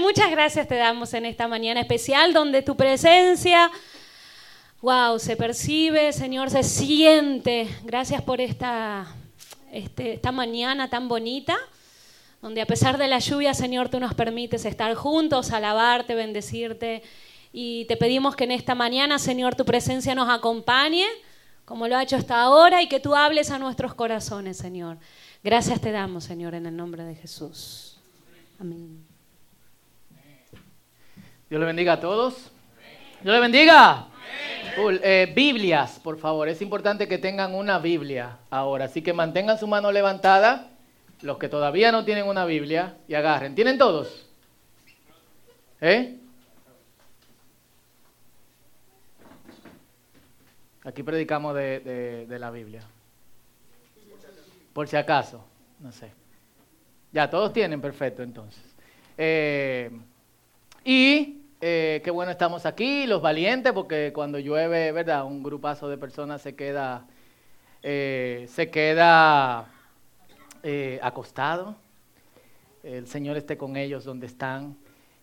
Muchas gracias te damos en esta mañana especial donde tu presencia, wow, se percibe, Señor, se siente. Gracias por esta, este, esta mañana tan bonita, donde a pesar de la lluvia, Señor, tú nos permites estar juntos, alabarte, bendecirte. Y te pedimos que en esta mañana, Señor, tu presencia nos acompañe, como lo ha hecho hasta ahora, y que tú hables a nuestros corazones, Señor. Gracias te damos, Señor, en el nombre de Jesús. Amén. Dios le bendiga a todos. Dios le bendiga. Eh, Biblias, por favor. Es importante que tengan una Biblia ahora. Así que mantengan su mano levantada. Los que todavía no tienen una Biblia y agarren. ¿Tienen todos? ¿Eh? Aquí predicamos de, la Biblia. Por si acaso, no sé. Ya, todos tienen, perfecto, entonces. Eh, y eh, qué bueno estamos aquí, los valientes, porque cuando llueve, ¿verdad? Un grupazo de personas se queda, eh, se queda eh, acostado. El Señor esté con ellos donde están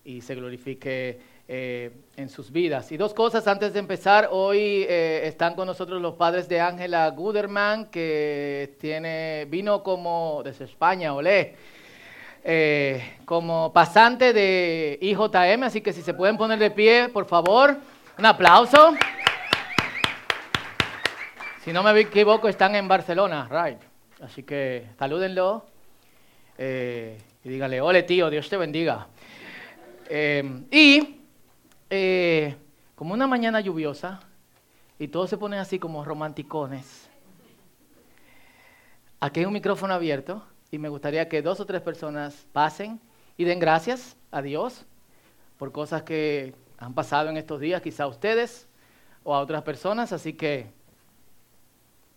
y se glorifique en sus vidas. Y dos cosas antes de empezar. Hoy están con nosotros los padres de Ángela Guderman, que tiene, vino como desde España, olé eh, como pasante de IJM, así que si se pueden poner de pie, por favor, un aplauso. Si no me equivoco, están en Barcelona, right. Así que salúdenlo eh, y díganle, ole tío, Dios te bendiga. Eh, y como una mañana lluviosa, y todos se ponen así como romanticones, aquí hay un micrófono abierto y me gustaría que dos o tres personas pasen y den gracias a Dios por cosas que han pasado en estos días, quizá a ustedes o a otras personas, así que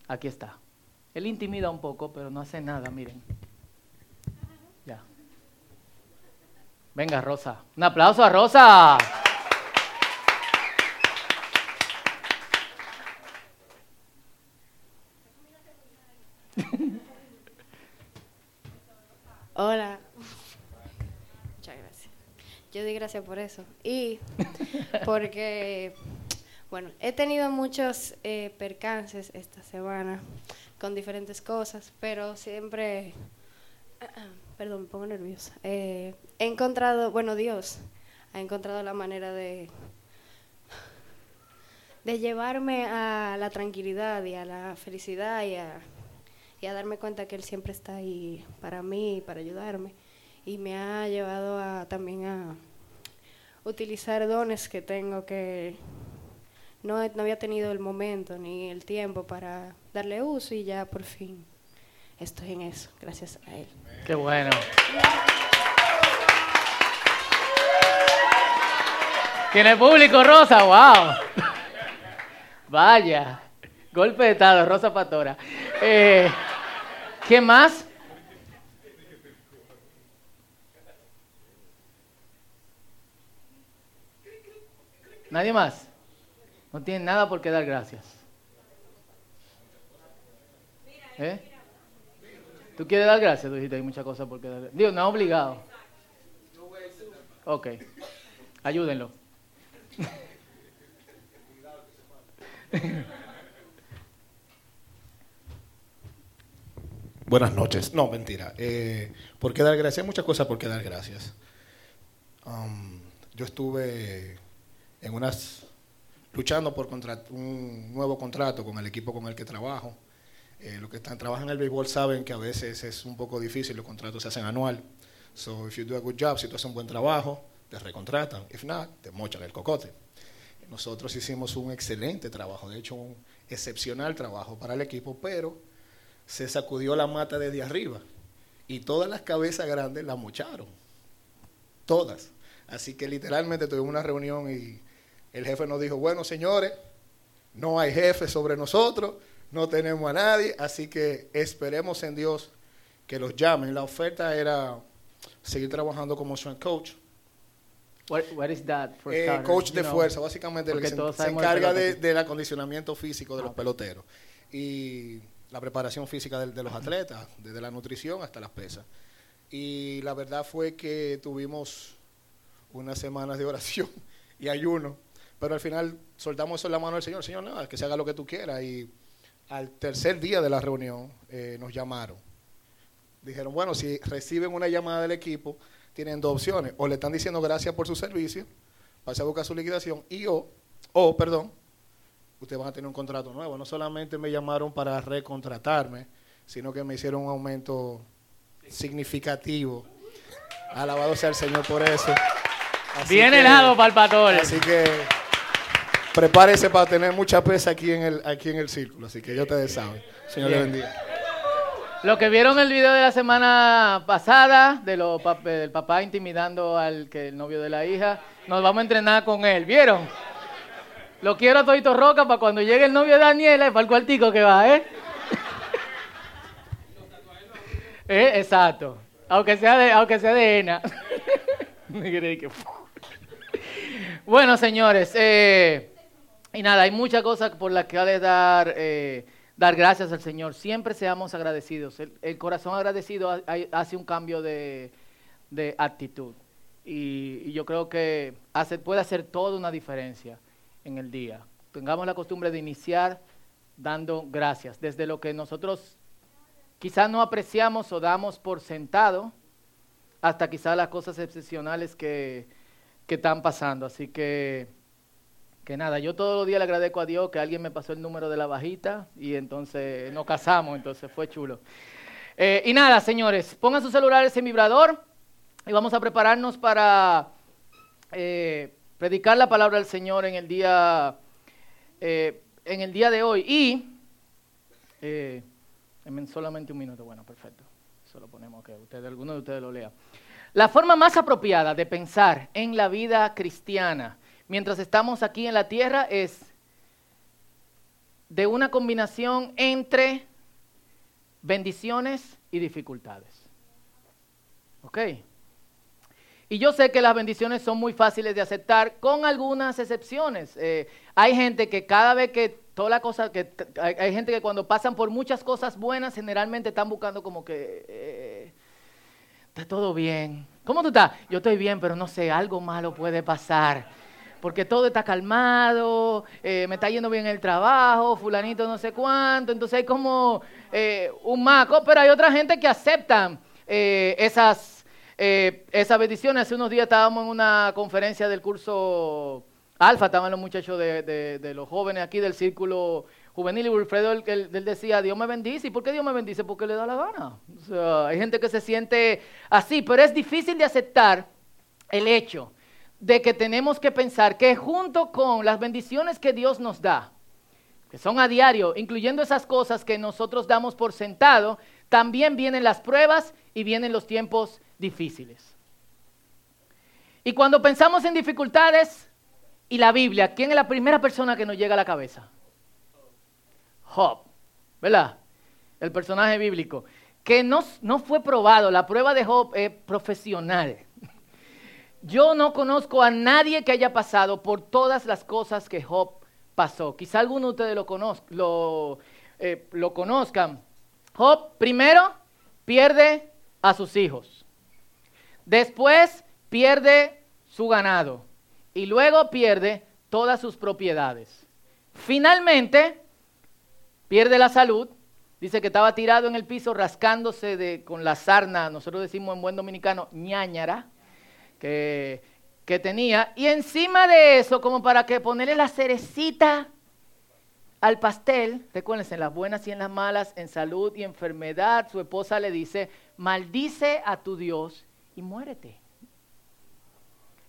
aquí está. Él intimida un poco, pero no hace nada, miren. Ya. Venga, Rosa. Un aplauso a Rosa. Hola. Muchas gracias. Yo di gracias por eso. Y porque, bueno, he tenido muchos eh, percances esta semana con diferentes cosas, pero siempre, perdón, me pongo nerviosa. Eh, he encontrado, bueno, Dios ha encontrado la manera de de llevarme a la tranquilidad y a la felicidad y a y a darme cuenta que Él siempre está ahí para mí, para ayudarme. Y me ha llevado a, también a utilizar dones que tengo que no, no había tenido el momento ni el tiempo para darle uso y ya por fin estoy en eso, gracias a Él. Qué bueno. Tiene público, Rosa, wow. Vaya. Golpe de estado, Rosa Patora. Eh, ¿Qué más? ¿Nadie más? No tienen nada por qué dar gracias. ¿Eh? ¿Tú quieres dar gracias? Tú dijiste, hay muchas cosas por qué dar gracias. Dios, no obligado. Ok. Ayúdenlo. Buenas noches. No, mentira. Eh, ¿Por qué dar gracias? Hay muchas cosas por qué dar gracias. Um, yo estuve en unas luchando por un nuevo contrato con el equipo con el que trabajo. Eh, los que están, trabajan en el béisbol saben que a veces es un poco difícil, los contratos se hacen anual. So, if you do a good job, si tú haces un buen trabajo, te recontratan. If not, te mochan el cocote. Nosotros hicimos un excelente trabajo, de hecho un excepcional trabajo para el equipo, pero se sacudió la mata desde arriba y todas las cabezas grandes la mocharon. Todas. Así que literalmente tuvimos una reunión y el jefe nos dijo, bueno señores, no hay jefe sobre nosotros, no tenemos a nadie, así que esperemos en Dios que los llamen. La oferta era seguir trabajando como strength coach. What, is that eh, coach de fuerza, básicamente el que se, encarga del acondicionamiento físico de los peloteros. Y la preparación física de, los atletas, desde la nutrición hasta las pesas. Y la verdad fue que tuvimos unas semanas de oración y ayuno, pero al final soltamos eso en la mano del Señor, Señor, nada, que se haga lo que tú quieras. Y al tercer día de la reunión eh, nos llamaron. Dijeron, bueno, si reciben una llamada del equipo, tienen dos opciones. O le están diciendo gracias por su servicio, pase a buscar su liquidación, y o, o, perdón, ustedes van a tener un contrato nuevo. No solamente me llamaron para recontratarme, sino que me hicieron un aumento significativo. Alabado sea el Señor por eso. Así Bien que, helado para el pastor. Así que prepárese para tener mucha pesa aquí en el, aquí en el círculo. Así que yo te saben. Señor le bendiga. Lo que vieron el video de la semana pasada de lo, del papá intimidando al que el novio de la hija, nos vamos a entrenar con él. ¿Vieron? Lo quiero a Todito Roca para cuando llegue el novio de Daniela y para el cuartico que va, ¿eh? ¿Eh? Exacto. Aunque sea de, aunque sea de ENA. bueno, señores, eh, y nada, hay muchas cosas por las que ha de dar, eh, dar gracias al Señor. Siempre seamos agradecidos. El, corazón agradecido hace un cambio de, actitud. Y, yo creo que hace, puede hacer toda una diferencia en el día. Tengamos la costumbre de iniciar dando gracias, desde lo que nosotros quizás no apreciamos o damos por sentado, hasta quizás las cosas excepcionales que, que están pasando. Así que que nada, yo todos los días le agradezco a Dios que alguien me pasó el número de la bajita y entonces nos casamos, entonces fue chulo. Eh, y nada, señores, pongan sus celulares en vibrador y vamos a prepararnos para eh, predicar la palabra del Señor en el día, eh, en el día de hoy. Y en solamente un minuto, bueno, perfecto. Eso lo ponemos que ustedes, alguno de ustedes lo lea. La forma más apropiada de pensar en la vida cristiana mientras estamos aquí en la tierra es de una combinación entre bendiciones y dificultades. ¿Ok? Y yo sé que las bendiciones son muy fáciles de aceptar, con algunas excepciones. Eh, hay gente que cada vez que toda la cosa, que hay, gente que cuando pasan por muchas cosas buenas, generalmente están buscando como que eh, está todo bien. ¿Cómo tú estás? Yo estoy bien, pero no sé, algo malo puede pasar porque todo está calmado, eh, me está yendo bien el trabajo, fulanito no sé cuánto, entonces hay como un maco, pero hay otra gente que aceptan eh, esas bendiciones. Hace unos días estábamos en una conferencia del curso Alfa, estaban los muchachos de, los jóvenes aquí del círculo juvenil y Wilfredo él, decía, Dios me bendice. ¿Y por qué Dios me bendice? Porque le da la gana. O sea, hay gente que se siente así, pero es difícil de aceptar el hecho de que tenemos que pensar que junto con las bendiciones que Dios nos da, que son a diario, incluyendo esas cosas que nosotros damos por sentado, también vienen las pruebas y vienen los tiempos difíciles. Y cuando pensamos en dificultades y la Biblia, ¿quién es la primera persona que nos llega a la cabeza? Job, ¿verdad? El personaje bíblico, que no, no fue probado, la prueba de Job es profesional. Yo no conozco a nadie que haya pasado por todas las cosas que Job pasó. Quizá alguno de ustedes lo, lo, eh, lo conozcan. Job primero pierde a sus hijos. Después pierde su ganado. Y luego pierde todas sus propiedades. Finalmente pierde la salud. Dice que estaba tirado en el piso rascándose de, con la sarna, nosotros decimos en buen dominicano, ñañara que, tenía. Y encima de eso, como para que ponerle la cerecita al pastel, recuérdense, en las buenas y en las malas, en salud y enfermedad, su esposa le dice, maldice a tu Dios y muérete.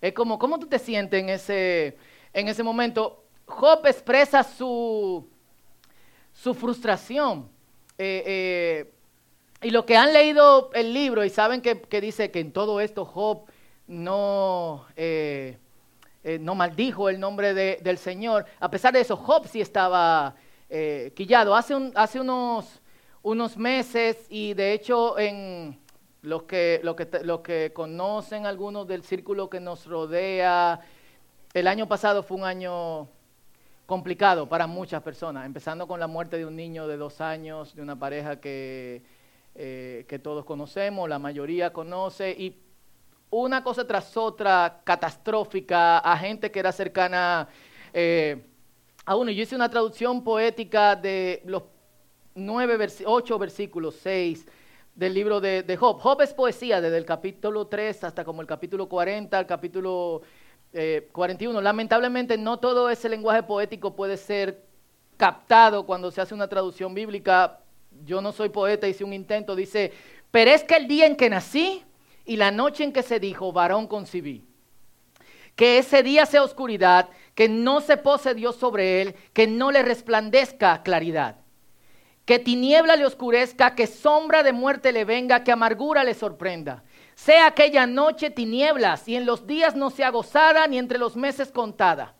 Es como, ¿cómo tú te sientes en ese, en ese momento? Job expresa su, su frustración. Eh, eh, y lo que han leído el libro y saben que, que dice que en todo esto Job no, eh, no maldijo el nombre del Señor. A pesar de eso, Job sí estaba quillado. Hace, hace unos, unos, meses, y de hecho en los que, lo que, lo que conocen algunos del círculo que nos rodea, el año pasado fue un año complicado para muchas personas, empezando con la muerte de un niño de dos años, de una pareja que, que todos conocemos, la mayoría conoce, y una cosa tras otra catastrófica a gente que era cercana eh, a uno. Yo hice una traducción poética de los nueve, ocho versículos, seis del libro de, de, Job. Job es poesía desde el capítulo 3 hasta como el capítulo 40, el capítulo 41. Eh, Lamentablemente no todo ese lenguaje poético puede ser captado cuando se hace una traducción bíblica. Yo no soy poeta, hice un intento, dice, perezca el día en que nací y la noche en que se dijo, varón concibí. Que ese día sea oscuridad, que no se pose Dios sobre él, que no le resplandezca claridad. Que tiniebla le oscurezca, que sombra de muerte le venga, que amargura le sorprenda. Sea aquella noche tinieblas y en los días no sea gozada ni entre los meses contada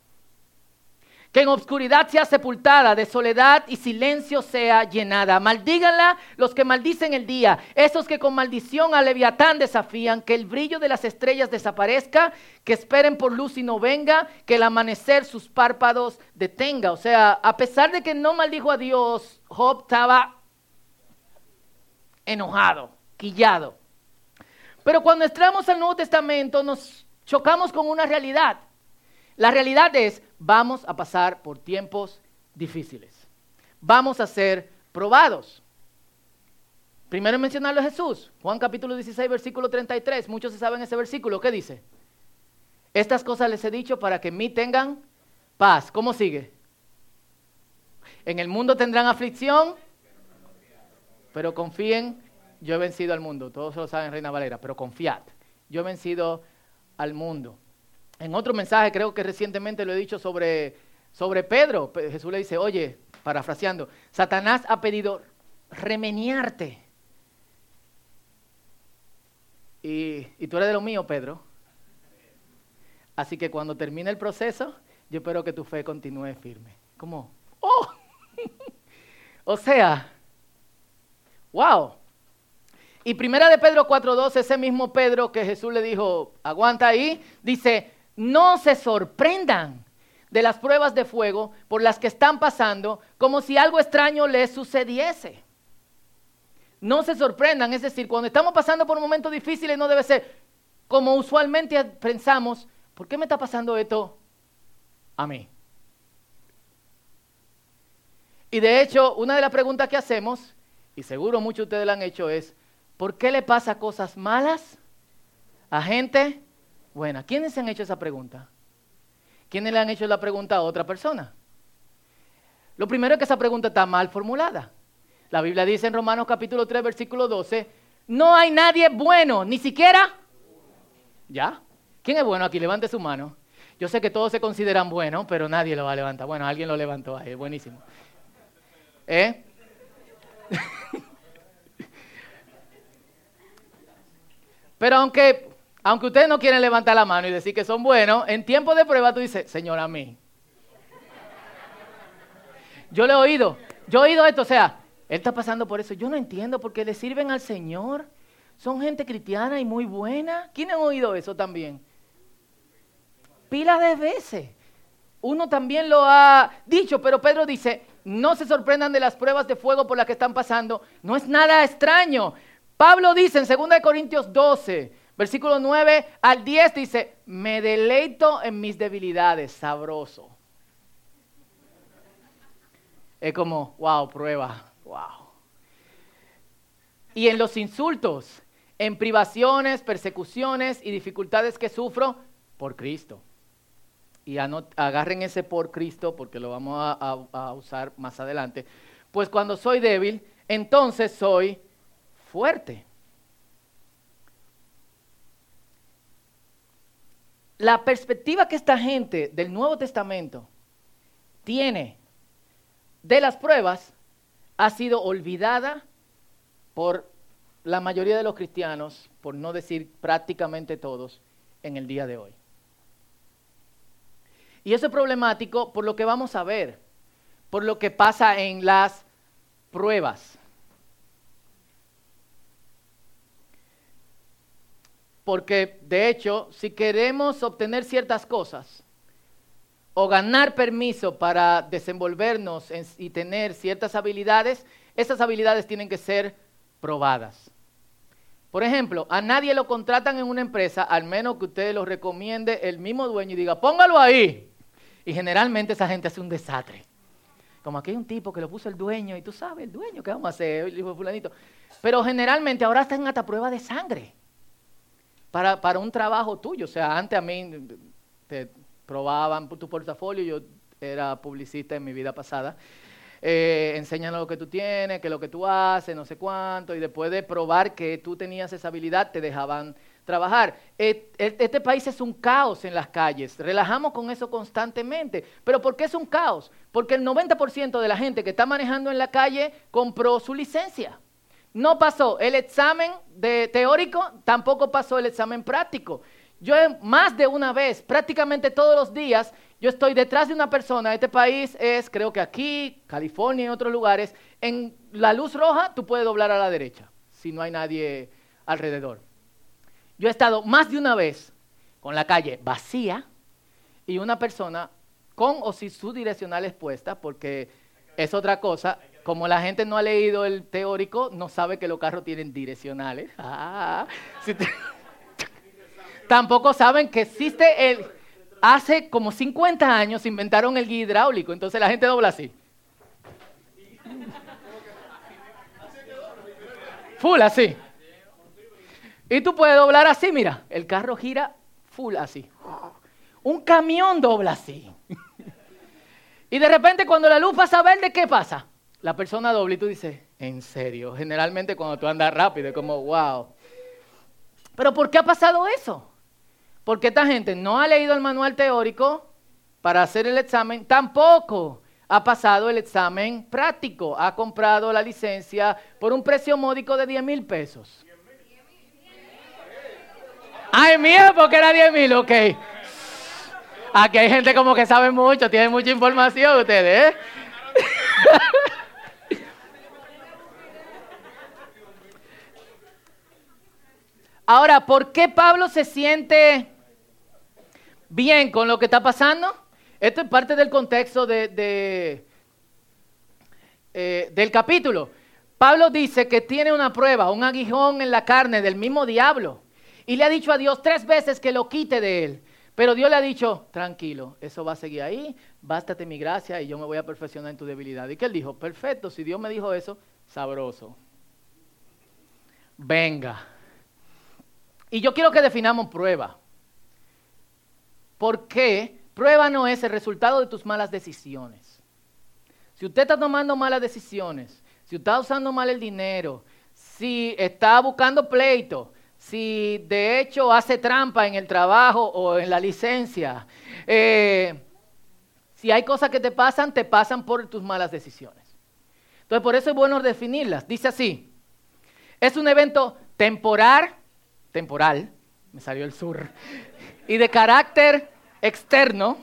que en obscuridad sea sepultada, de soledad y silencio sea llenada. Maldíganla los que maldicen el día, esos que con maldición a Leviatán desafían, que el brillo de las estrellas desaparezca, que esperen por luz y no venga, que el amanecer sus párpados detenga. O sea, a pesar de que no maldijo a Dios, Job estaba enojado, quillado. Pero cuando entramos al Nuevo Testamento nos chocamos con una realidad. La realidad es, vamos a pasar por tiempos difíciles. Vamos a ser probados. Primero en mencionarlo a Jesús. Juan capítulo 16, versículo 33. Muchos se saben ese versículo. ¿Qué dice? Estas cosas les he dicho para que en mí tengan paz. ¿Cómo sigue? En el mundo tendrán aflicción, pero confíen, yo he vencido al mundo. Todos lo saben, Reina Valera, pero confiad. Yo he vencido al mundo. En otro mensaje, creo que recientemente lo he dicho sobre, sobre Pedro, Jesús le dice, oye, parafraseando, Satanás ha pedido remeniarte. Y, y tú eres de lo mío, Pedro. Así que cuando termine el proceso, yo espero que tu fe continúe firme. Como, oh, o sea, wow. Y primera de Pedro 4.2, ese mismo Pedro que Jesús le dijo, aguanta ahí, dice, no se sorprendan de las pruebas de fuego por las que están pasando como si algo extraño les sucediese. No se sorprendan, es decir, cuando estamos pasando por momentos difíciles no debe ser como usualmente pensamos, ¿por qué me está pasando esto a mí? Y de hecho, una de las preguntas que hacemos, y seguro muchos de ustedes la han hecho, es, ¿por qué le pasa cosas malas a gente Buena. ¿Quiénes se han hecho esa pregunta? ¿Quiénes le han hecho la pregunta a otra persona? Lo primero es que esa pregunta está mal formulada. La Biblia dice en Romanos capítulo 3, versículo 12, no hay nadie bueno, ni siquiera... ¿Ya? ¿Quién es bueno aquí? Levante su mano. Yo sé que todos se consideran buenos, pero nadie lo va a levantar. Bueno, alguien lo levantó ahí, buenísimo. ¿Eh? pero aunque aunque ustedes no quieren levantar la mano y decir que son buenos, en tiempo de prueba tú dices, Señor, a mí. Yo le he oído, yo he oído esto, o sea, él está pasando por eso. Yo no entiendo por qué le sirven al Señor. Son gente cristiana y muy buena. ¿Quién ha oído eso también? Pila de veces. Uno también lo ha dicho, pero Pedro dice, no se sorprendan de las pruebas de fuego por las que están pasando. No es nada extraño. Pablo dice en 2 Corintios 12, Versículo 9 al 10 dice, me deleito en mis debilidades, sabroso. Es como, wow, prueba, wow. Y en los insultos, en privaciones, persecuciones y dificultades que sufro por Cristo. Y agarren ese por Cristo porque lo vamos a, a usar más adelante. Pues cuando soy débil, entonces soy fuerte. La perspectiva que esta gente del Nuevo Testamento tiene de las pruebas ha sido olvidada por la mayoría de los cristianos, por no decir prácticamente todos, en el día de hoy. Y eso es problemático por lo que vamos a ver, por lo que pasa en las pruebas. Porque de hecho, si queremos obtener ciertas cosas o ganar permiso para desenvolvernos y tener ciertas habilidades, esas habilidades tienen que ser probadas. Por ejemplo, a nadie lo contratan en una empresa, al menos que usted lo recomiende el mismo dueño y diga, póngalo ahí. Y generalmente esa gente hace un desastre. Como aquí hay un tipo que lo puso el dueño y tú sabes, el dueño, ¿qué vamos a hacer? El hijo fulanito. Pero generalmente ahora están hasta prueba de sangre para, para un trabajo tuyo. O sea, antes a mí te probaban tu portafolio, yo era publicista en mi vida pasada. Eh, enséñanos lo que tú tienes, que lo que tú haces, no sé cuánto, y después de probar que tú tenías esa habilidad, te dejaban trabajar. Este país es un caos en las calles, relajamos con eso constantemente, pero ¿por qué es un caos? Porque el 90% de la gente que está manejando en la calle compró su licencia. No pasó el examen de teórico, tampoco pasó el examen práctico. Yo más de una vez, prácticamente todos los días, yo estoy detrás de una persona, este país es, creo que aquí, California y otros lugares, en la luz roja tú puedes doblar a la derecha, si no hay nadie alrededor. Yo he estado más de una vez con la calle vacía y una persona con o sin su direccional expuesta, porque es otra cosa, como la gente no ha leído el teórico, no sabe que los carros tienen direccionales. Ah, Tampoco saben que existe el hace como 50 años inventaron el guía hidráulico, entonces la gente dobla así. Full así. Y tú puedes doblar así, mira, el carro gira full así. Un camión dobla así. Y de repente cuando la luz pasa verde, ¿qué pasa? La persona dobla y tú dices, en serio, generalmente cuando tú andas rápido es como, wow. Pero ¿por qué ha pasado eso? Porque esta gente no ha leído el manual teórico para hacer el examen, tampoco ha pasado el examen práctico, ha comprado la licencia por un precio módico de 10 mil pesos. Ay, mía, porque era 10 mil, ok. Aquí hay gente como que sabe mucho, tiene mucha información ustedes, ¿eh? Ahora, ¿por qué Pablo se siente bien con lo que está pasando. Esto es parte del contexto de, eh, del capítulo. Pablo dice que tiene una prueba, un aguijón en la carne del mismo diablo. Y le ha dicho a Dios tres veces que lo quite de él. Pero Dios le ha dicho, tranquilo, eso va a seguir ahí, bástate mi gracia y yo me voy a perfeccionar en tu debilidad. Y que él dijo, perfecto, si Dios me dijo eso, sabroso. Venga. Y yo quiero que definamos prueba. Porque prueba no es el resultado de tus malas decisiones. Si usted está tomando malas decisiones, si está usando mal el dinero, si está buscando pleito, si de hecho hace trampa en el trabajo o en la licencia, eh, si hay cosas que te pasan, te pasan por tus malas decisiones. Entonces, por eso es bueno definirlas. Dice así, es un evento temporal, temporal, me salió el sur, y de carácter externo,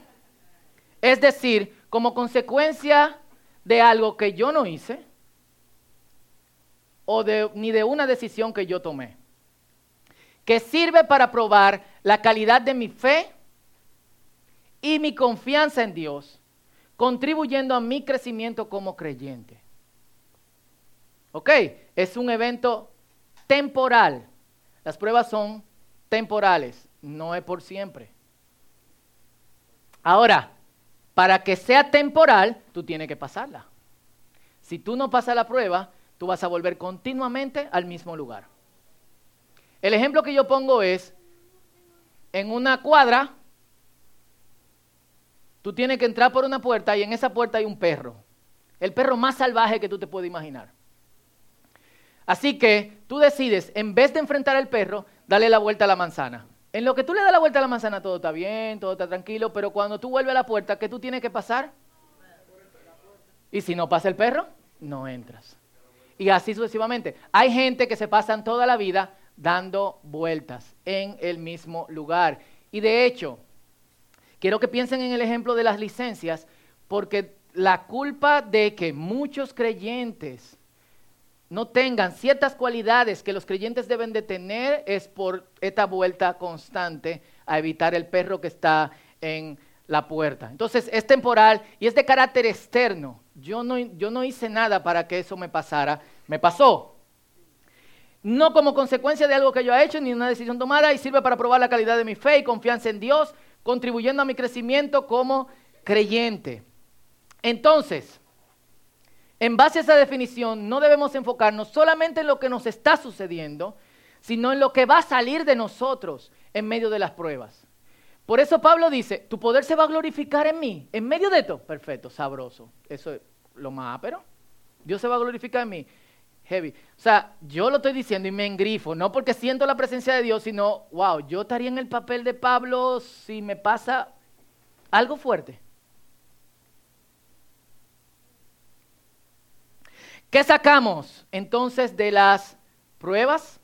es decir, como consecuencia de algo que yo no hice o de, ni de una decisión que yo tomé, que sirve para probar la calidad de mi fe y mi confianza en Dios, contribuyendo a mi crecimiento como creyente. ¿Ok? Es un evento temporal. Las pruebas son temporales no es por siempre. Ahora, para que sea temporal, tú tienes que pasarla. Si tú no pasas la prueba, tú vas a volver continuamente al mismo lugar. El ejemplo que yo pongo es, en una cuadra, tú tienes que entrar por una puerta y en esa puerta hay un perro. El perro más salvaje que tú te puedes imaginar. Así que tú decides, en vez de enfrentar al perro, darle la vuelta a la manzana. En lo que tú le das la vuelta a la manzana, todo está bien, todo está tranquilo, pero cuando tú vuelves a la puerta, ¿qué tú tienes que pasar? Y si no pasa el perro, no entras. Y así sucesivamente. Hay gente que se pasan toda la vida dando vueltas en el mismo lugar. Y de hecho, quiero que piensen en el ejemplo de las licencias, porque la culpa de que muchos creyentes no tengan ciertas cualidades que los creyentes deben de tener es por esta vuelta constante a evitar el perro que está en la puerta. Entonces es temporal y es de carácter externo. Yo no, yo no hice nada para que eso me pasara. Me pasó. no como consecuencia de algo que yo he hecho ni una decisión tomada y sirve para probar la calidad de mi fe y confianza en Dios, contribuyendo a mi crecimiento como creyente. Entonces, en base a esa definición, no debemos enfocarnos solamente en lo que nos está sucediendo, sino en lo que va a salir de nosotros en medio de las pruebas. Por eso Pablo dice, tu poder se va a glorificar en mí, en medio de esto. Perfecto, sabroso. Eso es lo más pero Dios se va a glorificar en mí heavy. O sea, yo lo estoy diciendo y me engrifo, no porque siento la presencia de Dios, sino, wow, yo estaría en el papel de Pablo si me pasa algo fuerte. ¿Qué sacamos entonces de las pruebas?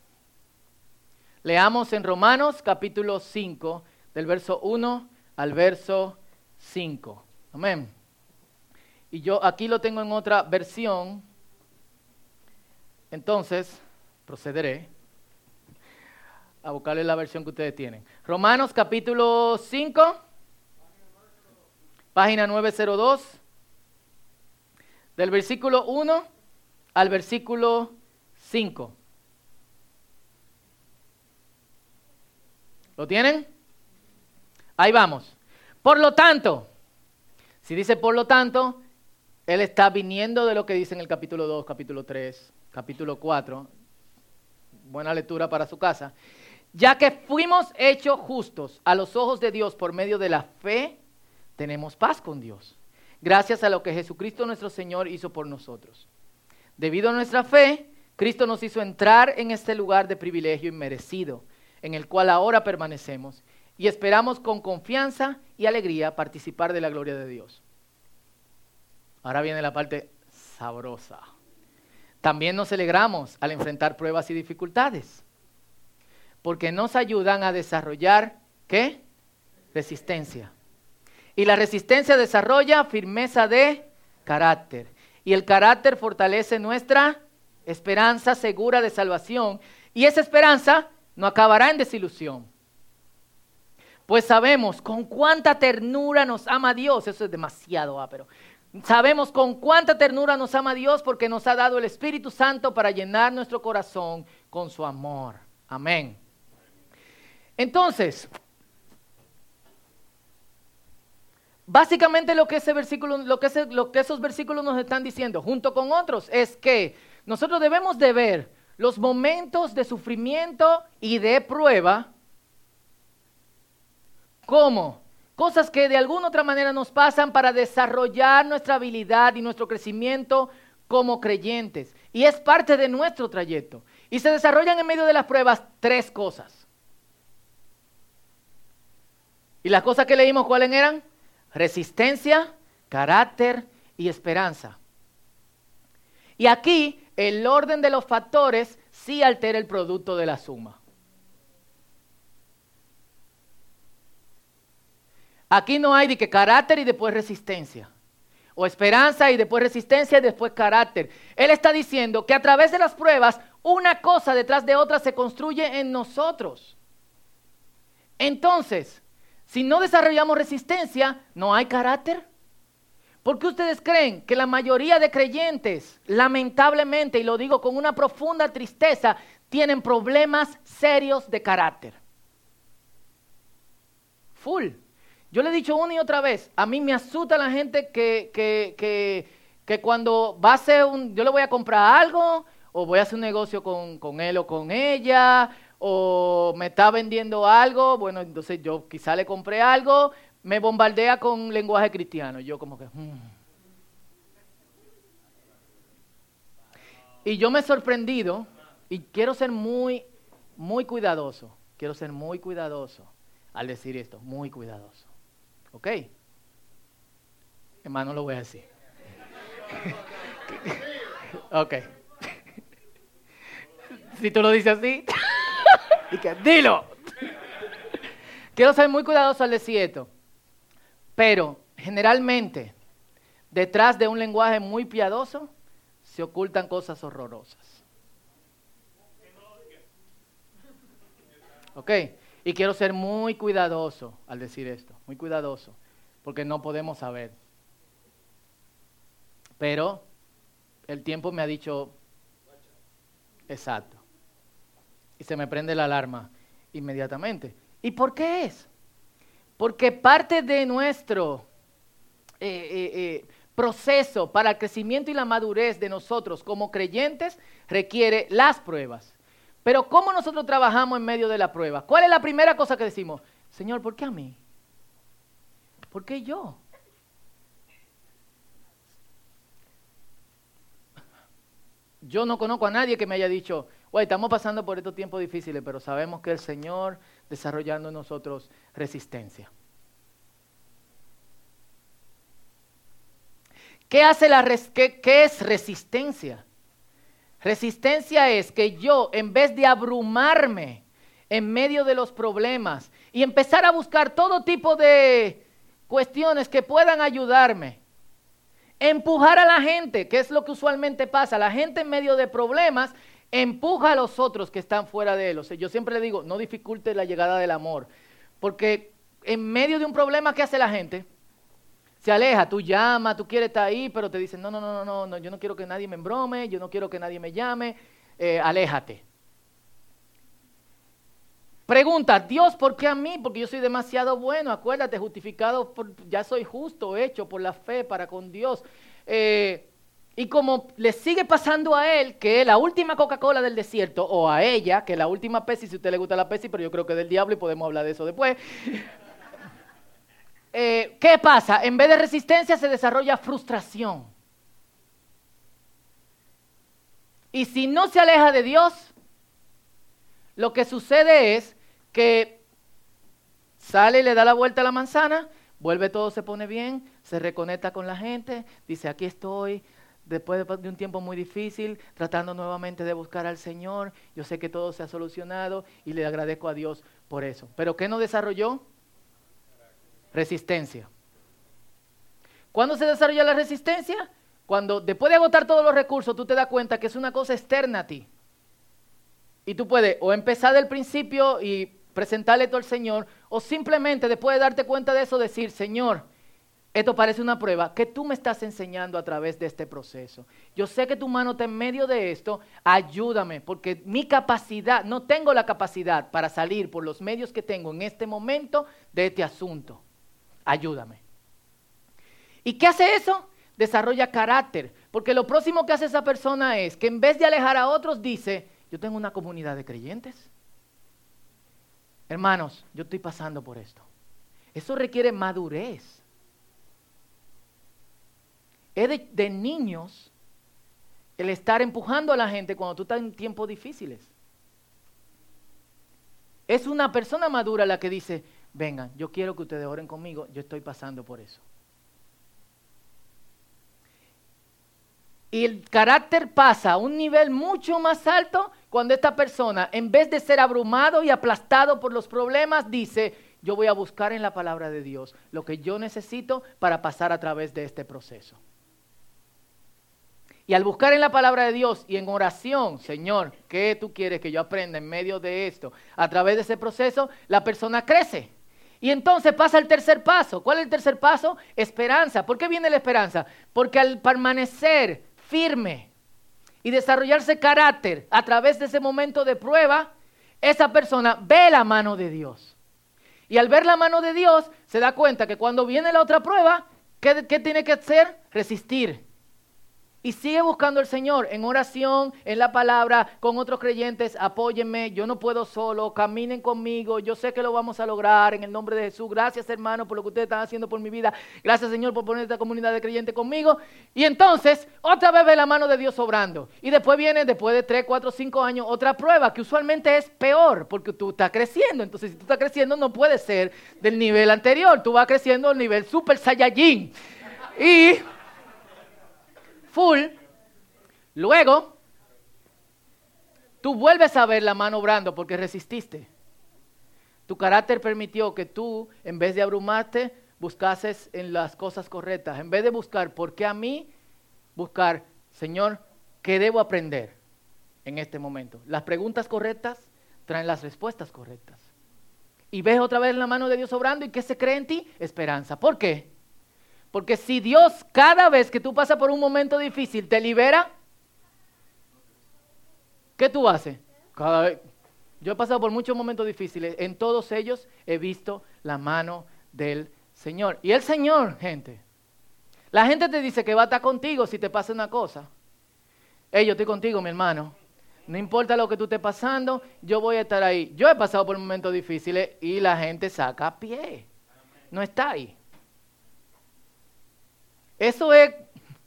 Leamos en Romanos capítulo 5, del verso 1 al verso 5. Amén. Y yo aquí lo tengo en otra versión, entonces, procederé a buscarle la versión que ustedes tienen. Romanos capítulo 5, página 902, del versículo 1 al versículo 5. ¿Lo tienen? Ahí vamos. Por lo tanto, si dice por lo tanto, él está viniendo de lo que dice en el capítulo 2, capítulo 3, capítulo 4, buena lectura para su casa, ya que fuimos hechos justos a los ojos de Dios por medio de la fe, tenemos paz con Dios, gracias a lo que Jesucristo nuestro Señor hizo por nosotros. Debido a nuestra fe, Cristo nos hizo entrar en este lugar de privilegio inmerecido, en el cual ahora permanecemos, y esperamos con confianza y alegría participar de la gloria de Dios. Ahora viene la parte sabrosa. También nos alegramos al enfrentar pruebas y dificultades, porque nos ayudan a desarrollar, ¿qué? Resistencia. Y la resistencia desarrolla firmeza de carácter. Y el carácter fortalece nuestra esperanza segura de salvación. Y esa esperanza no acabará en desilusión. Pues sabemos con cuánta ternura nos ama Dios. Eso es demasiado, pero Sabemos con cuánta ternura nos ama Dios porque nos ha dado el Espíritu Santo para llenar nuestro corazón con su amor. Amén. Entonces, básicamente lo que, ese versículo, lo, que esos versículos nos están diciendo, junto con otros, es que nosotros debemos de ver los momentos de sufrimiento y de prueba como cosas que de alguna otra manera nos pasan para desarrollar nuestra habilidad y nuestro crecimiento como creyentes. Y es parte de nuestro trayecto. Y se desarrollan en medio de las pruebas tres cosas. ¿Y las cosas que leímos cuáles eran? Resistencia, carácter y esperanza. Y aquí el orden de los factores sí altera el producto de la suma. Aquí no hay de que carácter y después resistencia. O esperanza y después resistencia y después carácter. Él está diciendo que a través de las pruebas, una cosa detrás de otra se construye en nosotros. Entonces, si no desarrollamos resistencia, no hay carácter. ¿Por qué ustedes creen que la mayoría de creyentes, lamentablemente, y lo digo con una profunda tristeza, tienen problemas serios de carácter? Full. Yo le he dicho una y otra vez, a mí me asusta la gente que, que, que, cuando va a hacer un, yo le voy a comprar algo, o voy a hacer un negocio con, con, él o con ella, o me está vendiendo algo, bueno, entonces yo quizá le compré algo, me bombardea con lenguaje cristiano. Yo como que... Hmm". Y yo me he sorprendido, y quiero ser muy, muy cuidadoso, quiero ser muy cuidadoso al decir esto, muy cuidadoso. ¿Ok? Hermano, lo voy a decir. ok. si tú lo dices así, dilo. Quiero ser muy cuidadoso al decir esto. Pero generalmente, detrás de un lenguaje muy piadoso, se ocultan cosas horrorosas. ¿Ok? Y quiero ser muy cuidadoso al decir esto, muy cuidadoso, porque no podemos saber. Pero el tiempo me ha dicho exacto. Y se me prende la alarma inmediatamente. ¿Y por qué es? Porque parte de nuestro eh, eh, eh, proceso para el crecimiento y la madurez de nosotros como creyentes requiere las pruebas. Pero ¿cómo nosotros trabajamos en medio de la prueba? ¿Cuál es la primera cosa que decimos? Señor, ¿por qué a mí? ¿Por qué yo? Yo no conozco a nadie que me haya dicho, Oye, estamos pasando por estos tiempos difíciles, pero sabemos que el Señor desarrollando en nosotros resistencia. ¿Qué, hace la qué, ¿Qué es resistencia? Resistencia es que yo, en vez de abrumarme en medio de los problemas y empezar a buscar todo tipo de cuestiones que puedan ayudarme, empujar a la gente, que es lo que usualmente pasa, la gente en medio de problemas empuja a los otros que están fuera de él. O sea, yo siempre le digo, no dificulte la llegada del amor, porque en medio de un problema, ¿qué hace la gente? Se aleja, tú llamas, tú quieres estar ahí, pero te dicen, no, no, no, no, no, yo no quiero que nadie me embrome, yo no quiero que nadie me llame, eh, aléjate. Pregunta, Dios, ¿por qué a mí? Porque yo soy demasiado bueno, acuérdate, justificado, ya soy justo, hecho por la fe para con Dios. Eh, y como le sigue pasando a él, que es la última Coca-Cola del desierto, o a ella, que es la última Pepsi, si a usted le gusta la Pepsi, pero yo creo que es del diablo y podemos hablar de eso después. Eh, ¿Qué pasa? En vez de resistencia se desarrolla frustración. Y si no se aleja de Dios, lo que sucede es que sale y le da la vuelta a la manzana, vuelve todo, se pone bien, se reconecta con la gente, dice, aquí estoy, después de un tiempo muy difícil, tratando nuevamente de buscar al Señor. Yo sé que todo se ha solucionado y le agradezco a Dios por eso. ¿Pero qué no desarrolló? Resistencia. ¿Cuándo se desarrolla la resistencia? Cuando después de agotar todos los recursos, tú te das cuenta que es una cosa externa a ti. Y tú puedes o empezar del principio y presentarle todo al Señor, o simplemente después de darte cuenta de eso decir, Señor, esto parece una prueba que tú me estás enseñando a través de este proceso. Yo sé que tu mano está en medio de esto. Ayúdame, porque mi capacidad, no tengo la capacidad para salir por los medios que tengo en este momento de este asunto. Ayúdame. ¿Y qué hace eso? Desarrolla carácter. Porque lo próximo que hace esa persona es que en vez de alejar a otros, dice, yo tengo una comunidad de creyentes. Hermanos, yo estoy pasando por esto. Eso requiere madurez es de, niños el estar empujando a la gente cuando tú estás en tiempos difíciles. Es una persona madura la que dice, vengan, yo quiero que ustedes oren conmigo, yo estoy pasando por eso. Y el carácter pasa a un nivel mucho más alto cuando esta persona, en vez de ser abrumado y aplastado por los problemas, dice, yo voy a buscar en la palabra de Dios lo que yo necesito para pasar a través de este proceso. Y al buscar en la palabra de Dios y en oración, Señor, ¿qué tú quieres que yo aprenda en medio de esto? A través de ese proceso, la persona crece. Y entonces pasa el tercer paso. ¿Cuál es el tercer paso? Esperanza. ¿Por qué viene la esperanza? Porque al permanecer firme y desarrollarse carácter a través de ese momento de prueba, esa persona ve la mano de Dios. Y al ver la mano de Dios, se da cuenta que cuando viene la otra prueba, ¿qué, qué tiene que hacer? Resistir y sigue buscando al Señor en oración, en la palabra, con otros creyentes. Apóyenme, yo no puedo solo, caminen conmigo. Yo sé que lo vamos a lograr en el nombre de Jesús. Gracias, hermano, por lo que ustedes están haciendo por mi vida. Gracias, Señor, por poner esta comunidad de creyentes conmigo. Y entonces, otra vez ve la mano de Dios obrando. Y después viene, después de 3, 4, 5 años, otra prueba que usualmente es peor porque tú estás creciendo. Entonces, si tú estás creciendo, no puede ser del nivel anterior. Tú vas creciendo al nivel super saiyajin. Y full, luego tú vuelves a ver la mano obrando porque resististe. Tu carácter permitió que tú, en vez de abrumarte, buscases en las cosas correctas. En vez de buscar, ¿por qué a mí? Buscar, Señor, ¿qué debo aprender en este momento? Las preguntas correctas traen las respuestas correctas. Y ves otra vez la mano de Dios obrando y ¿qué se cree en ti? Esperanza. ¿Por qué? Porque si Dios cada vez que tú pasas por un momento difícil te libera, ¿qué tú haces? Cada vez, Yo he pasado por muchos momentos difíciles. En todos ellos he visto la mano del Señor. Y el Señor, gente. La gente te dice que va a estar contigo si te pasa una cosa. Hey, yo estoy contigo, mi hermano. No importa lo que tú estés pasando, yo voy a estar ahí. Yo he pasado por momentos difíciles y la gente saca a pie. No está ahí. Eso es,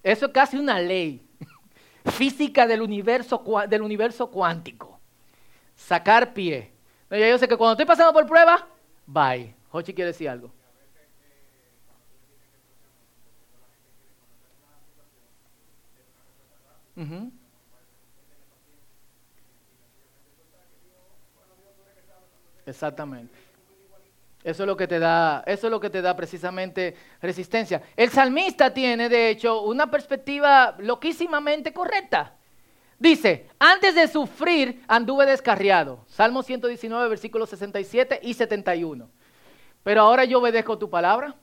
eso es casi una ley física del universo, del universo cuántico. Sacar pie. Yo sé que cuando estoy pasando por prueba, bye. Hochi quiere decir algo. Exactamente. Eso es lo que te da, eso es lo que te da precisamente resistencia. El salmista tiene, de hecho, una perspectiva loquísimamente correcta. Dice, antes de sufrir anduve descarriado. Salmo 119, versículos 67 y 71. Pero ahora yo obedezco tu palabra.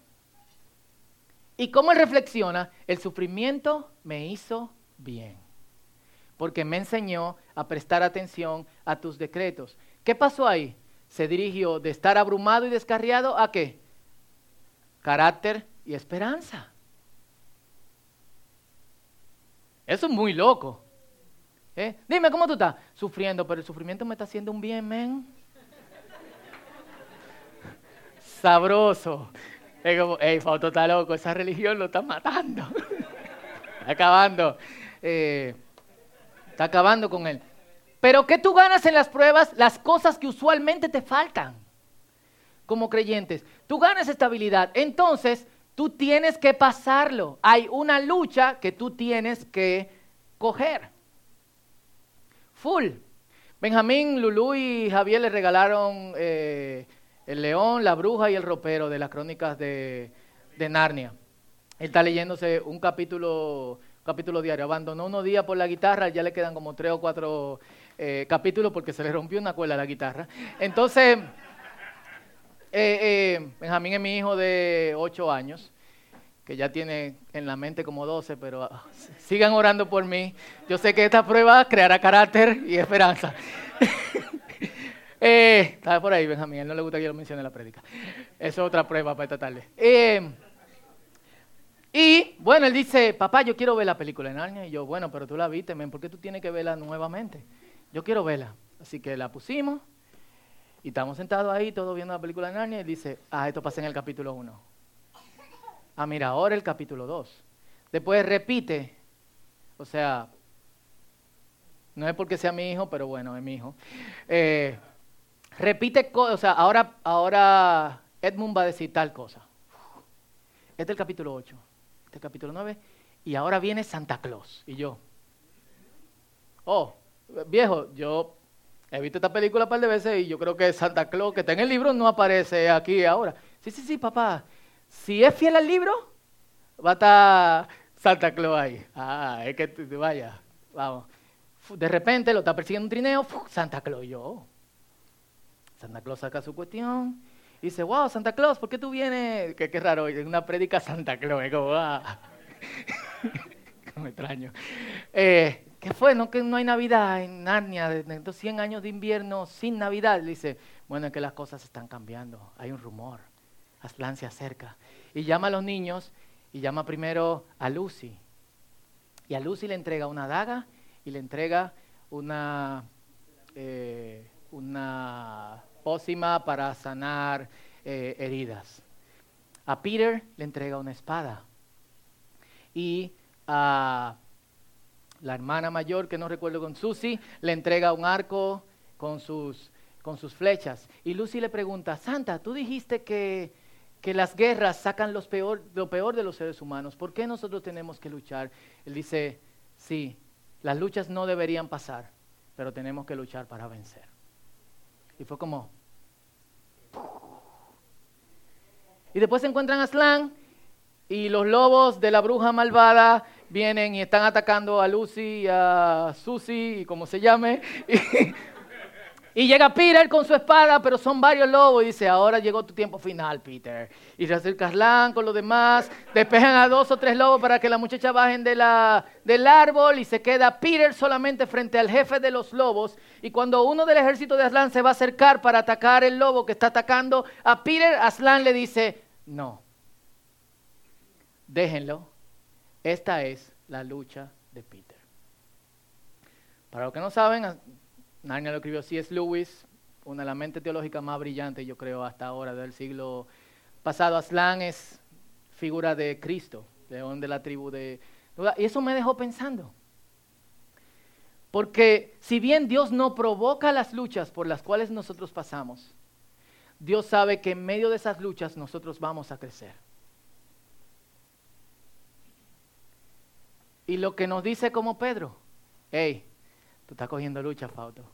Y como él reflexiona, el sufrimiento me hizo bien. Porque me enseñó a prestar atención a tus decretos. ¿Qué pasó ahí? Se dirigió de estar abrumado y descarriado a qué? Carácter y esperanza. Eso es muy loco. ¿Eh? Dime, ¿cómo tú estás? Sufriendo, pero el sufrimiento me está haciendo un bien, men. Sabroso. Es como, hey, Fausto está loco, esa religión lo está matando. está acabando. Eh, está acabando con él. Pero ¿qué tú ganas en las pruebas? Las cosas que usualmente te faltan como creyentes. Tú ganas estabilidad. Entonces, tú tienes que pasarlo. Hay una lucha que tú tienes que coger. Full. Benjamín, Lulú y Javier le regalaron eh, el león, la bruja y el ropero de las crónicas de, de Narnia. Él está leyéndose un capítulo, capítulo diario. Abandonó unos días por la guitarra, ya le quedan como tres o cuatro eh, capítulo porque se le rompió una cuerda a la guitarra. Entonces, eh, eh, Benjamín es mi hijo de 8 años, que ya tiene en la mente como 12, pero ah, sigan orando por mí. Yo sé que esta prueba creará carácter y esperanza. eh, por ahí, Benjamín, él no le gusta que yo lo mencione en la prédica. Eso es otra prueba para esta tarde. y bueno, él dice, papá, yo quiero ver la película en Narnia. Y yo, bueno, pero tú la viste, men, ¿por qué tú tienes que verla nuevamente? Yo quiero verla. Así que la pusimos y estamos sentados ahí, todos viendo la película de Narnia y dice, ah, esto pasa en el capítulo 1. Ah, mira, ahora el capítulo 2. Después repite, o sea, no es porque sea mi hijo, pero bueno, es mi hijo. Eh, repite, o sea, ahora, ahora Edmund va a decir tal cosa. Este es el capítulo 8, este es el capítulo 9, y ahora viene Santa Claus. Y yo, oh, viejo, yo he visto esta película un par de veces y yo creo que Santa Claus, que está en el libro, no aparece aquí ahora. Sí, sí, sí, papá. Si es fiel al libro, va a estar Santa Claus ahí. Ah, es que vaya, vamos. De repente lo está persiguiendo un trineo, Santa Claus, yo. Santa Claus saca su cuestión y dice, wow, Santa Claus, ¿por qué tú vienes? Qué, qué raro, en una prédica Santa Claus, es como, ah. como extraño. Eh, ¿Qué fue? ¿No que no hay Navidad en Narnia? De 100 años de invierno sin Navidad. Le dice, bueno, es que las cosas están cambiando. Hay un rumor. Aslan se acerca. Y llama a los niños y llama primero a Lucy. Y a Lucy le entrega una daga y le entrega una, eh, pócima para sanar eh, heridas. A Peter le entrega una espada. Y a la hermana mayor, que no recuerdo con Susie, le entrega un arco con sus, con sus flechas. Y Lucy le pregunta, Santa, tú dijiste que, que las guerras sacan peor, lo peor de los seres humanos. ¿Por qué nosotros tenemos que luchar? Él dice, sí, las luchas no deberían pasar, pero tenemos que luchar para vencer. Y fue como... Y después se encuentran a Aslan y los lobos de la bruja malvada vienen y están atacando a Lucy, a Susie, y como se llame. Y llega Peter con su espada, pero son varios lobos. Y dice, ahora llegó tu tiempo final, Peter. Y se acerca Aslan con los demás. Despejan a dos o tres lobos para que la muchacha bajen de la, del árbol. Y se queda Peter solamente frente al jefe de los lobos. Y cuando uno del ejército de Aslan se va a acercar para atacar el lobo que está atacando a Peter, Aslan le dice, no, déjenlo. Esta es la lucha de Peter. Para los que no saben, Narnia lo escribió C.S. Lewis, una de las mentes teológicas más brillantes, yo creo, hasta ahora, del siglo pasado. Aslan es figura de Cristo, león de la tribu de... Y eso me dejó pensando. Porque si bien Dios no provoca las luchas por las cuales nosotros pasamos, Dios sabe que en medio de esas luchas nosotros vamos a crecer. Y lo que nos dice como Pedro, hey, Tú estás cogiendo lucha, Fauto.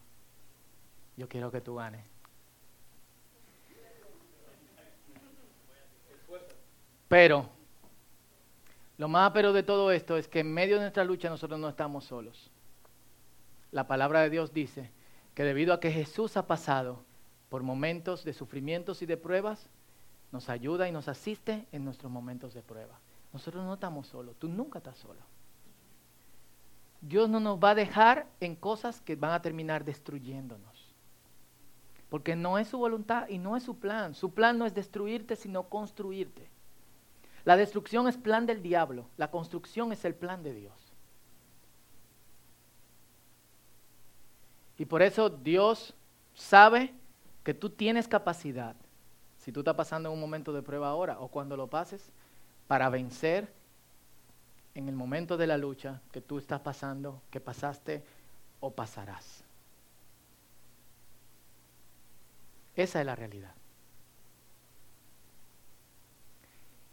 Yo quiero que tú ganes. Pero, lo más pero de todo esto es que en medio de nuestra lucha nosotros no estamos solos. La palabra de Dios dice que debido a que Jesús ha pasado por momentos de sufrimientos y de pruebas, nos ayuda y nos asiste en nuestros momentos de prueba. Nosotros no estamos solos, tú nunca estás solo. Dios no nos va a dejar en cosas que van a terminar destruyéndonos. Porque no es su voluntad y no es su plan. Su plan no es destruirte, sino construirte. La destrucción es plan del diablo, la construcción es el plan de Dios. Y por eso Dios sabe que tú tienes capacidad, si tú estás pasando un momento de prueba ahora o cuando lo pases, para vencer en el momento de la lucha que tú estás pasando, que pasaste o pasarás. Esa es la realidad.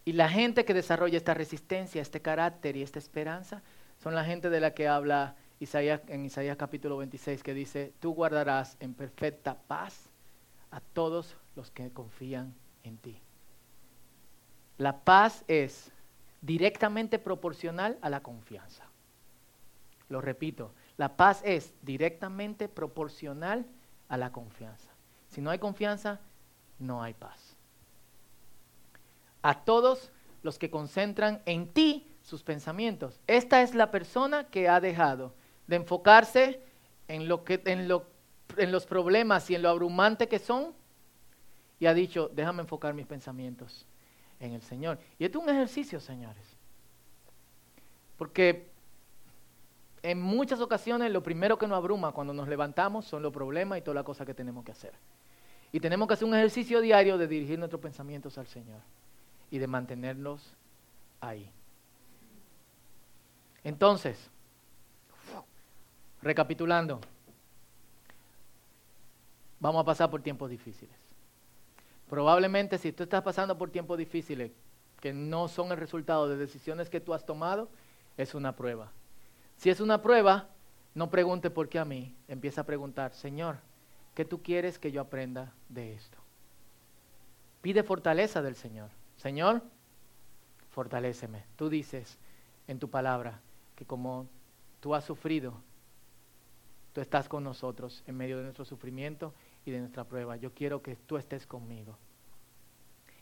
Y la gente que desarrolla esta resistencia, este carácter y esta esperanza, son la gente de la que habla Isaías, en Isaías capítulo 26, que dice, tú guardarás en perfecta paz a todos los que confían en ti. La paz es directamente proporcional a la confianza. Lo repito, la paz es directamente proporcional a la confianza. Si no hay confianza, no hay paz. A todos los que concentran en ti sus pensamientos. Esta es la persona que ha dejado de enfocarse en, lo que, en, lo, en los problemas y en lo abrumante que son y ha dicho, déjame enfocar mis pensamientos en el Señor. Y esto es un ejercicio, señores. Porque en muchas ocasiones lo primero que nos abruma cuando nos levantamos son los problemas y toda la cosa que tenemos que hacer. Y tenemos que hacer un ejercicio diario de dirigir nuestros pensamientos al Señor y de mantenerlos ahí. Entonces, recapitulando, vamos a pasar por tiempos difíciles. Probablemente si tú estás pasando por tiempos difíciles que no son el resultado de decisiones que tú has tomado, es una prueba. Si es una prueba, no pregunte por qué a mí, empieza a preguntar, Señor, ¿qué tú quieres que yo aprenda de esto? Pide fortaleza del Señor. Señor, fortaléceme. Tú dices en tu palabra que como tú has sufrido, tú estás con nosotros en medio de nuestro sufrimiento y de nuestra prueba. Yo quiero que tú estés conmigo.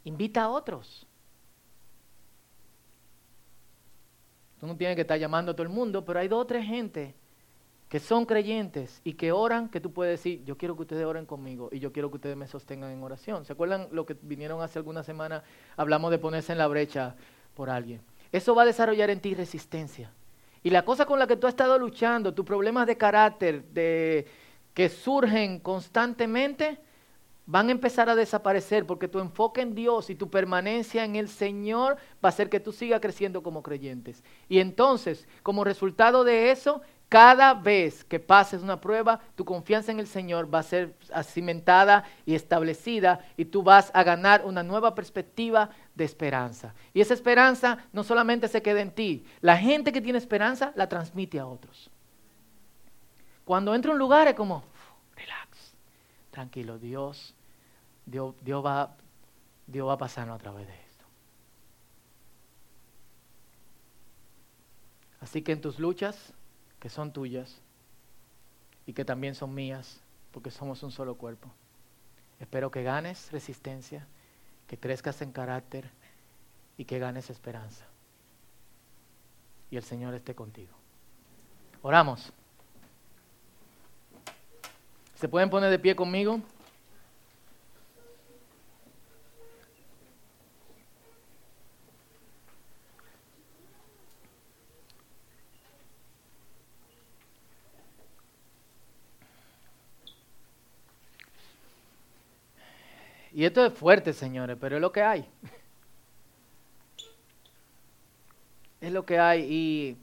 Invita a otros. Tú no tienes que estar llamando a todo el mundo, pero hay dos o tres gente que son creyentes y que oran, que tú puedes decir, yo quiero que ustedes oren conmigo y yo quiero que ustedes me sostengan en oración. ¿Se acuerdan lo que vinieron hace algunas semanas? Hablamos de ponerse en la brecha por alguien. Eso va a desarrollar en ti resistencia. Y la cosa con la que tú has estado luchando, tus problemas de carácter, de, que surgen constantemente, van a empezar a desaparecer porque tu enfoque en Dios y tu permanencia en el Señor va a hacer que tú sigas creciendo como creyentes. Y entonces, como resultado de eso, cada vez que pases una prueba, tu confianza en el Señor va a ser cimentada y establecida y tú vas a ganar una nueva perspectiva de esperanza. Y esa esperanza no solamente se queda en ti, la gente que tiene esperanza la transmite a otros. Cuando entra a un lugar es como, relax, tranquilo, Dios, Dios, Dios, va, Dios va a pasarnos a través de esto. Así que en tus luchas, que son tuyas y que también son mías, porque somos un solo cuerpo. Espero que ganes resistencia, que crezcas en carácter y que ganes esperanza. Y el Señor esté contigo. Oramos. ¿Se pueden poner de pie conmigo? Y esto es fuerte, señores, pero es lo que hay. Es lo que hay. Y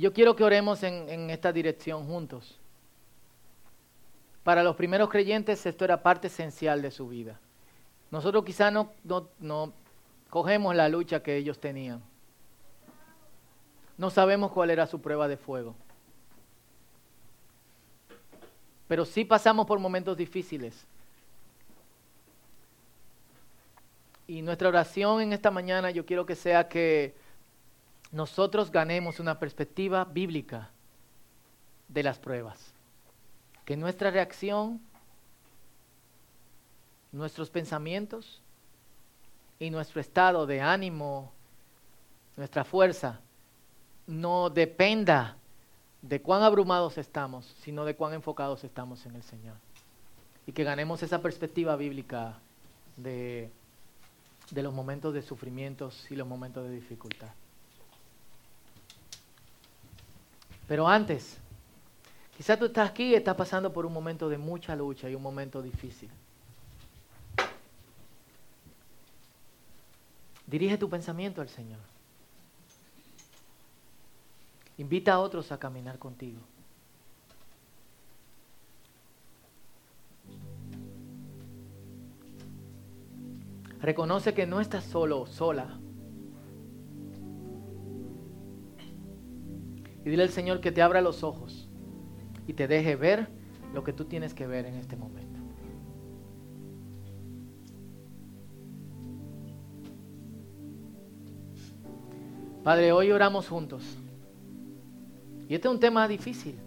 yo quiero que oremos en, esta dirección juntos. Para los primeros creyentes esto era parte esencial de su vida. Nosotros quizá no, no, no cogemos la lucha que ellos tenían. No sabemos cuál era su prueba de fuego. Pero sí pasamos por momentos difíciles. Y nuestra oración en esta mañana yo quiero que sea que nosotros ganemos una perspectiva bíblica de las pruebas. Que nuestra reacción, nuestros pensamientos y nuestro estado de ánimo, nuestra fuerza, no dependa de cuán abrumados estamos, sino de cuán enfocados estamos en el Señor. Y que ganemos esa perspectiva bíblica de de los momentos de sufrimientos y los momentos de dificultad. Pero antes, quizás tú estás aquí y estás pasando por un momento de mucha lucha y un momento difícil. Dirige tu pensamiento al Señor. Invita a otros a caminar contigo. Reconoce que no estás solo, sola. Y dile al Señor que te abra los ojos y te deje ver lo que tú tienes que ver en este momento. Padre, hoy oramos juntos. Y este es un tema difícil.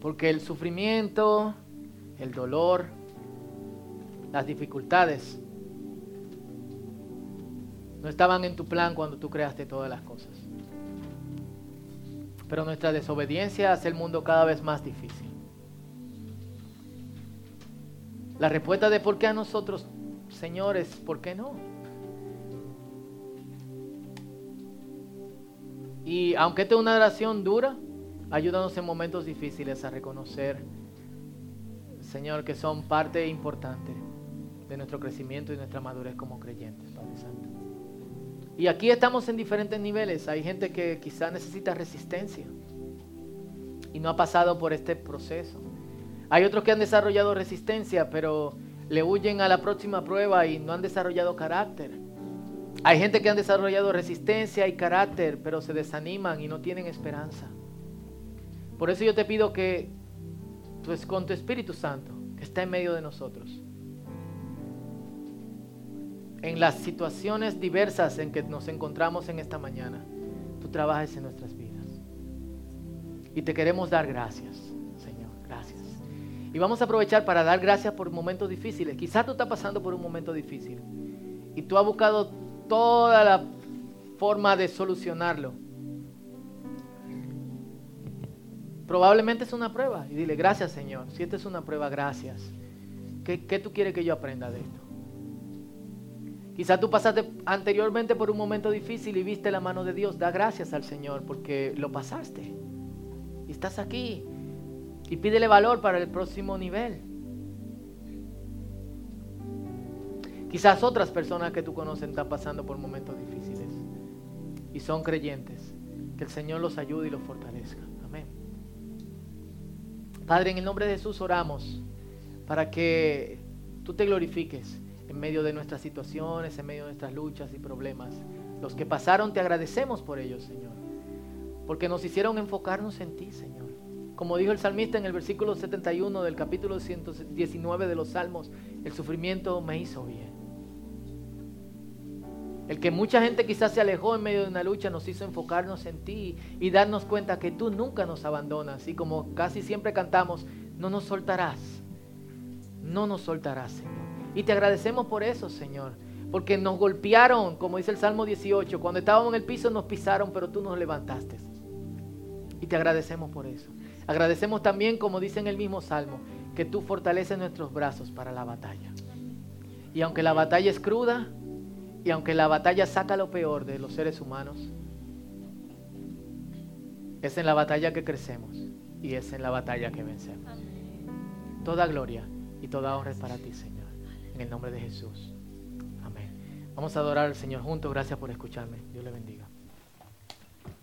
Porque el sufrimiento, el dolor, las dificultades, no estaban en tu plan cuando tú creaste todas las cosas. Pero nuestra desobediencia hace el mundo cada vez más difícil. La respuesta de por qué a nosotros, señores, ¿por qué no? Y aunque esta es una oración dura, ayúdanos en momentos difíciles a reconocer Señor, que son parte importante de nuestro crecimiento y nuestra madurez como creyentes, Padre Santo. Y aquí estamos en diferentes niveles. Hay gente que quizá necesita resistencia y no ha pasado por este proceso. Hay otros que han desarrollado resistencia, pero le huyen a la próxima prueba y no han desarrollado carácter. Hay gente que han desarrollado resistencia y carácter, pero se desaniman y no tienen esperanza. Por eso yo te pido que pues con tu Espíritu Santo que está en medio de nosotros. En las situaciones diversas en que nos encontramos en esta mañana, tú trabajes en nuestras vidas. Y te queremos dar gracias, Señor, gracias. Y vamos a aprovechar para dar gracias por momentos difíciles. Quizás tú estás pasando por un momento difícil y tú has buscado toda la forma de solucionarlo Probablemente es una prueba. Y dile, gracias Señor. Si esta es una prueba, gracias. ¿Qué, tú quieres que yo aprenda de esto? Quizás tú pasaste anteriormente por un momento difícil y viste la mano de Dios. Da gracias al Señor porque lo pasaste. Y estás aquí. Y pídele valor para el próximo nivel. Quizás otras personas que tú conoces están pasando por momentos difíciles. Y son creyentes. Que el Señor los ayude y los fortalezca. Padre, en el nombre de Jesús oramos para que tú te glorifiques en medio de nuestras situaciones, en medio de nuestras luchas y problemas. Los que pasaron te agradecemos por ellos, Señor, porque nos hicieron enfocarnos en ti, Señor. Como dijo el salmista en el versículo 71 del capítulo 119 de los Salmos, el sufrimiento me hizo bien. El que mucha gente quizás se alejó en medio de una lucha nos hizo enfocarnos en ti y darnos cuenta que tú nunca nos abandonas y como casi siempre cantamos, no nos soltarás, no nos soltarás, Señor. Y te agradecemos por eso, Señor, porque nos golpearon, como dice el Salmo 18, cuando estábamos en el piso nos pisaron, pero tú nos levantaste. Y te agradecemos por eso. Agradecemos también, como dice en el mismo Salmo, que tú fortaleces nuestros brazos para la batalla. Y aunque la batalla es cruda, y aunque la batalla saca lo peor de los seres humanos, es en la batalla que crecemos y es en la batalla que vencemos. Toda gloria y toda honra es para ti, Señor. En el nombre de Jesús. Amén. Vamos a adorar al Señor juntos. Gracias por escucharme. Dios le bendiga.